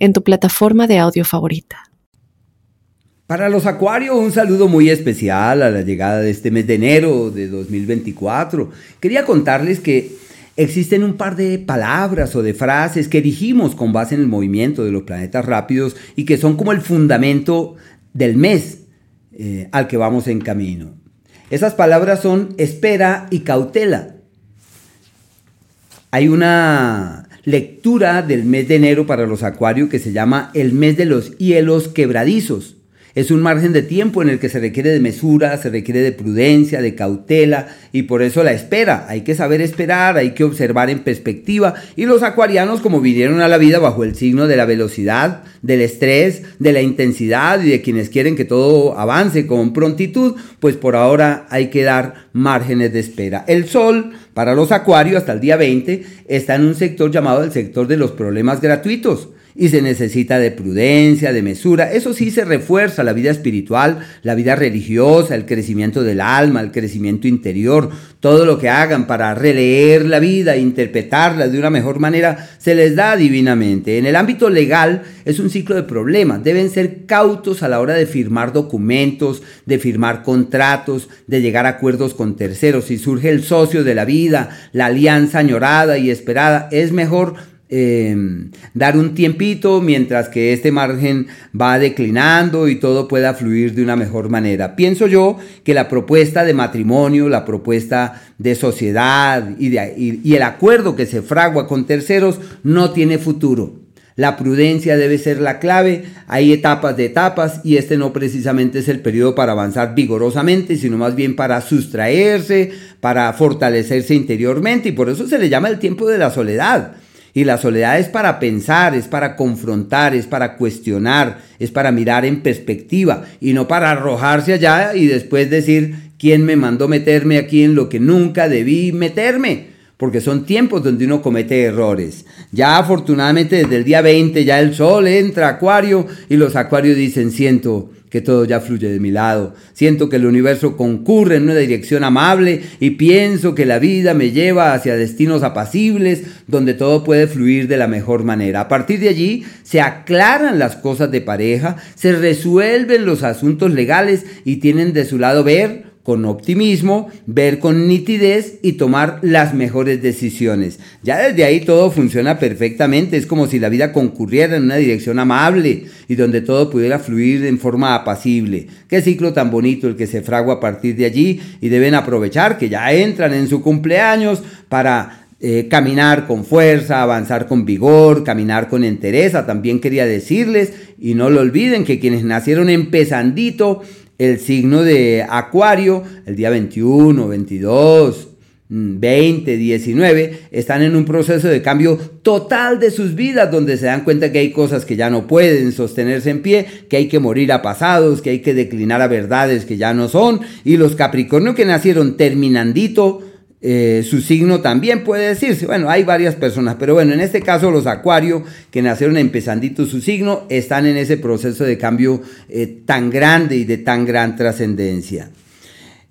en tu plataforma de audio favorita. Para los acuarios, un saludo muy especial a la llegada de este mes de enero de 2024. Quería contarles que existen un par de palabras o de frases que dijimos con base en el movimiento de los planetas rápidos y que son como el fundamento del mes eh, al que vamos en camino. Esas palabras son espera y cautela. Hay una lectura del mes de enero para los acuarios que se llama el mes de los hielos quebradizos. Es un margen de tiempo en el que se requiere de mesura, se requiere de prudencia, de cautela y por eso la espera. Hay que saber esperar, hay que observar en perspectiva y los acuarianos como vinieron a la vida bajo el signo de la velocidad, del estrés, de la intensidad y de quienes quieren que todo avance con prontitud, pues por ahora hay que dar márgenes de espera. El sol para los acuarios hasta el día 20 está en un sector llamado el sector de los problemas gratuitos y se necesita de prudencia, de mesura. Eso sí se refuerza la vida espiritual, la vida religiosa, el crecimiento del alma, el crecimiento interior. Todo lo que hagan para releer la vida interpretarla de una mejor manera se les da divinamente. En el ámbito legal es un ciclo de problemas. Deben ser cautos a la hora de firmar documentos, de firmar contratos, de llegar a acuerdos con terceros. Si surge el socio de la vida, la alianza añorada y esperada, es mejor Em, dar un tiempito mientras que este margen va declinando y todo pueda fluir de una mejor manera. Pienso yo que la propuesta de matrimonio, la propuesta de sociedad y, y el acuerdo que se fragua con terceros no tiene futuro. La prudencia debe ser la clave, hay etapas de etapas y este no precisamente es el periodo para avanzar vigorosamente, sino más bien para sustraerse, para fortalecerse interiormente y por eso se le llama el tiempo de la soledad. Y la soledad es para pensar, es para confrontar, es para cuestionar, es para mirar en perspectiva y no para arrojarse allá y después decir quién me mandó meterme aquí en lo que nunca debí meterme. Porque son tiempos donde uno comete errores. Ya afortunadamente desde el día 20 ya el sol entra a acuario y los acuarios dicen siento que todo ya fluye de mi lado. Siento que el universo concurre en una dirección amable y pienso que la vida me lleva hacia destinos apacibles donde todo puede fluir de la mejor manera. A partir de allí se aclaran las cosas de pareja, se resuelven los asuntos legales y tienen de su lado ver con optimismo, ver con nitidez y tomar las mejores decisiones. Ya desde ahí todo funciona perfectamente, es como si la vida concurriera en una dirección amable y donde todo pudiera fluir en forma apacible. Qué ciclo tan bonito el que se fragua a partir de allí y deben aprovechar que ya entran en su cumpleaños para eh, caminar con fuerza, avanzar con vigor, caminar con entereza. También quería decirles, y no lo olviden, que quienes nacieron empezandito el signo de Acuario, el día 21, 22, 20, 19, están en un proceso de cambio total de sus vidas, donde se dan cuenta que hay cosas que ya no pueden sostenerse en pie, que hay que morir a pasados, que hay que declinar a verdades que ya no son, y los Capricornio que nacieron terminandito, eh, su signo también puede decirse. Bueno, hay varias personas, pero bueno, en este caso los acuarios que nacieron empezandito su signo están en ese proceso de cambio eh, tan grande y de tan gran trascendencia.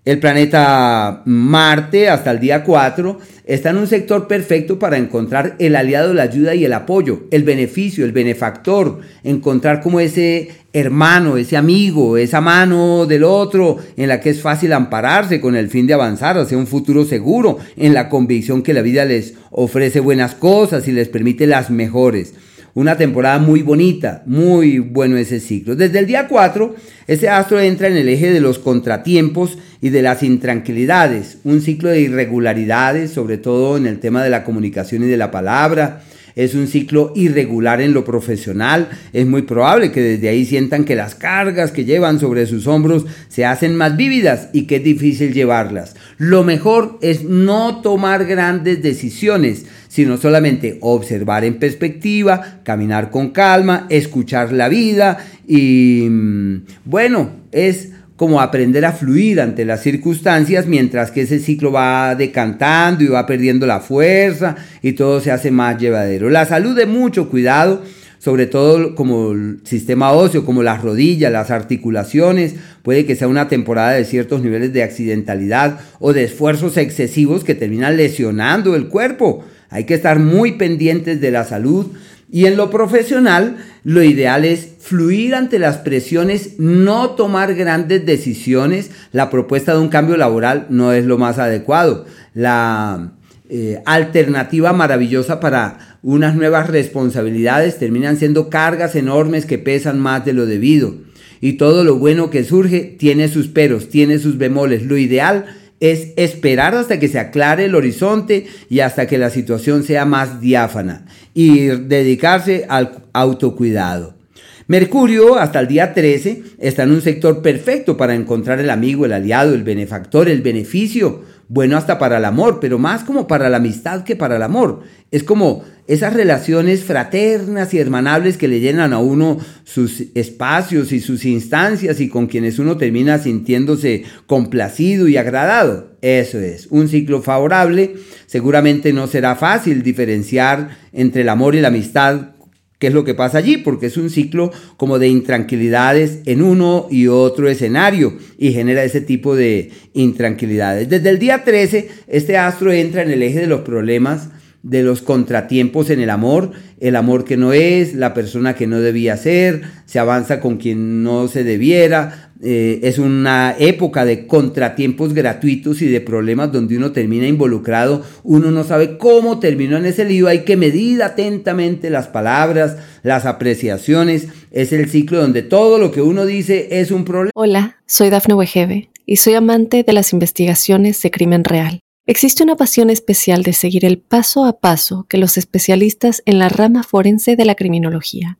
El planeta Marte hasta el día 4 está en un sector perfecto para encontrar el aliado, la ayuda y el apoyo, el beneficio, el benefactor, encontrar como ese hermano, ese amigo, esa mano del otro en la que es fácil ampararse con el fin de avanzar hacia un futuro seguro, en la convicción que la vida les ofrece buenas cosas y les permite las mejores. Una temporada muy bonita, muy bueno ese ciclo. Desde el día 4, ese astro entra en el eje de los contratiempos y de las intranquilidades, un ciclo de irregularidades, sobre todo en el tema de la comunicación y de la palabra, es un ciclo irregular en lo profesional, es muy probable que desde ahí sientan que las cargas que llevan sobre sus hombros se hacen más vívidas y que es difícil llevarlas. Lo mejor es no tomar grandes decisiones, sino solamente observar en perspectiva, caminar con calma, escuchar la vida y mm, bueno, es como aprender a fluir ante las circunstancias mientras que ese ciclo va decantando y va perdiendo la fuerza y todo se hace más llevadero. La salud de mucho cuidado, sobre todo como el sistema óseo, como las rodillas, las articulaciones, puede que sea una temporada de ciertos niveles de accidentalidad o de esfuerzos excesivos que terminan lesionando el cuerpo. Hay que estar muy pendientes de la salud y en lo profesional, lo ideal es fluir ante las presiones, no tomar grandes decisiones. La propuesta de un cambio laboral no es lo más adecuado. La eh, alternativa maravillosa para unas nuevas responsabilidades terminan siendo cargas enormes que pesan más de lo debido. Y todo lo bueno que surge tiene sus peros, tiene sus bemoles. Lo ideal es esperar hasta que se aclare el horizonte y hasta que la situación sea más diáfana y dedicarse al autocuidado. Mercurio, hasta el día 13, está en un sector perfecto para encontrar el amigo, el aliado, el benefactor, el beneficio, bueno hasta para el amor, pero más como para la amistad que para el amor. Es como esas relaciones fraternas y hermanables que le llenan a uno sus espacios y sus instancias y con quienes uno termina sintiéndose complacido y agradado. Eso es, un ciclo favorable. Seguramente no será fácil diferenciar entre el amor y la amistad qué es lo que pasa allí, porque es un ciclo como de intranquilidades en uno y otro escenario y genera ese tipo de intranquilidades. Desde el día 13, este astro entra en el eje de los problemas de los contratiempos en el amor, el amor que no es, la persona que no debía ser, se avanza con quien no se debiera, eh, es una época de contratiempos gratuitos y de problemas donde uno termina involucrado, uno no sabe cómo terminó en ese lío, hay que medir atentamente las palabras, las apreciaciones, es el ciclo donde todo lo que uno dice es un problema. Hola, soy Dafne Wegebe y soy amante de las investigaciones de crimen real. Existe una pasión especial de seguir el paso a paso que los especialistas en la rama forense de la criminología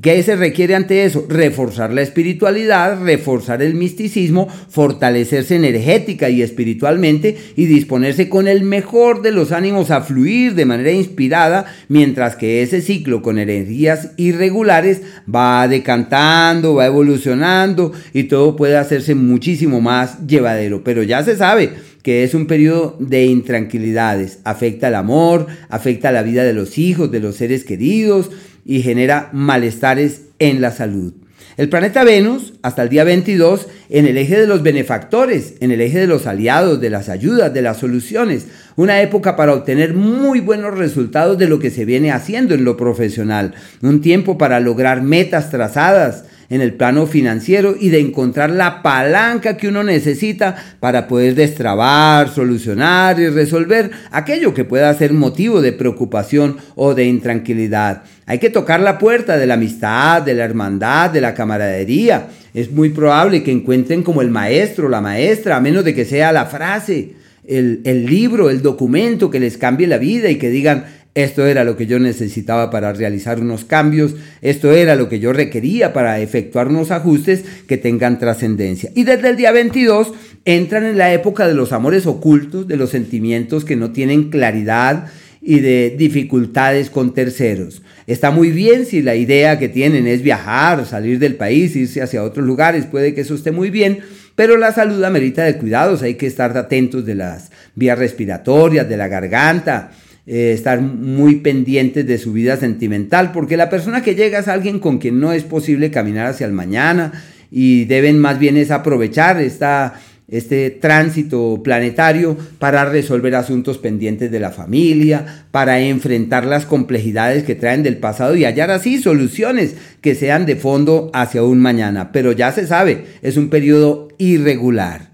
¿Qué se requiere ante eso? Reforzar la espiritualidad, reforzar el misticismo, fortalecerse energética y espiritualmente y disponerse con el mejor de los ánimos a fluir de manera inspirada, mientras que ese ciclo con energías irregulares va decantando, va evolucionando y todo puede hacerse muchísimo más llevadero. Pero ya se sabe, que es un periodo de intranquilidades. Afecta el amor, afecta la vida de los hijos, de los seres queridos, y genera malestares en la salud. El planeta Venus, hasta el día 22, en el eje de los benefactores, en el eje de los aliados, de las ayudas, de las soluciones. Una época para obtener muy buenos resultados de lo que se viene haciendo en lo profesional. Un tiempo para lograr metas trazadas, en el plano financiero y de encontrar la palanca que uno necesita para poder destrabar, solucionar y resolver aquello que pueda ser motivo de preocupación o de intranquilidad. Hay que tocar la puerta de la amistad, de la hermandad, de la camaradería. Es muy probable que encuentren como el maestro, la maestra, a menos de que sea la frase, el, el libro, el documento que les cambie la vida y que digan, esto era lo que yo necesitaba para realizar unos cambios, esto era lo que yo requería para efectuar unos ajustes que tengan trascendencia. Y desde el día 22 entran en la época de los amores ocultos, de los sentimientos que no tienen claridad y de dificultades con terceros. Está muy bien si la idea que tienen es viajar, salir del país, irse hacia otros lugares, puede que eso esté muy bien, pero la salud amerita de cuidados, hay que estar atentos de las vías respiratorias, de la garganta, eh, estar muy pendientes de su vida sentimental, porque la persona que llega es alguien con quien no es posible caminar hacia el mañana y deben más bien es aprovechar esta, este tránsito planetario para resolver asuntos pendientes de la familia, para enfrentar las complejidades que traen del pasado y hallar así soluciones que sean de fondo hacia un mañana. Pero ya se sabe, es un periodo irregular.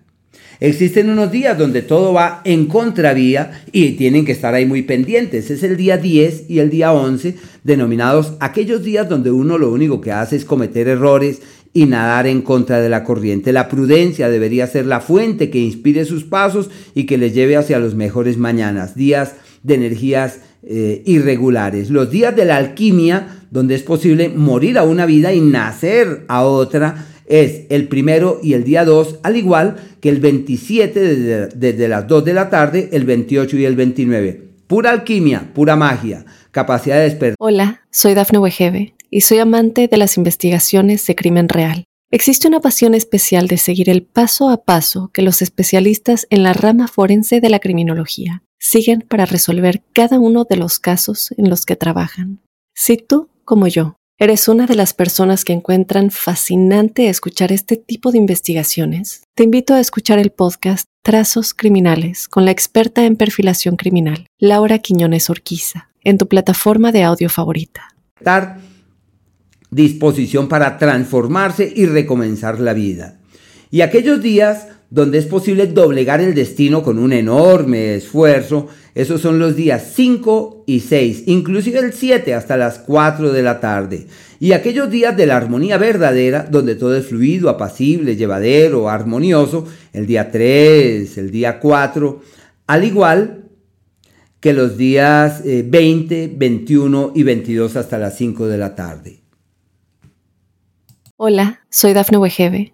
Existen unos días donde todo va en contravía y tienen que estar ahí muy pendientes. Es el día 10 y el día 11, denominados aquellos días donde uno lo único que hace es cometer errores y nadar en contra de la corriente. La prudencia debería ser la fuente que inspire sus pasos y que les lleve hacia los mejores mañanas, días de energías eh, irregulares. Los días de la alquimia, donde es posible morir a una vida y nacer a otra, es el primero y el día 2, al igual que el 27 desde, desde las 2 de la tarde, el 28 y el 29. Pura alquimia, pura magia, capacidad de despertar. Hola, soy Dafne Wegebe y soy amante de las investigaciones de crimen real. Existe una pasión especial de seguir el paso a paso que los especialistas en la rama forense de la criminología siguen para resolver cada uno de los casos en los que trabajan. Si tú, como yo, eres una de las personas que encuentran fascinante escuchar este tipo de investigaciones, te invito a escuchar el podcast Trazos Criminales con la experta en perfilación criminal, Laura Quiñones Orquiza, en tu plataforma de audio favorita. Disposición para transformarse y recomenzar la vida. Y aquellos días donde es posible doblegar el destino con un enorme esfuerzo. Esos son los días 5 y 6, inclusive el 7 hasta las 4 de la tarde. Y aquellos días de la armonía verdadera, donde todo es fluido, apacible, llevadero, armonioso, el día 3, el día 4, al igual que los días 20, eh, 21 y 22 hasta las 5 de la tarde. Hola, soy Dafne Wegebe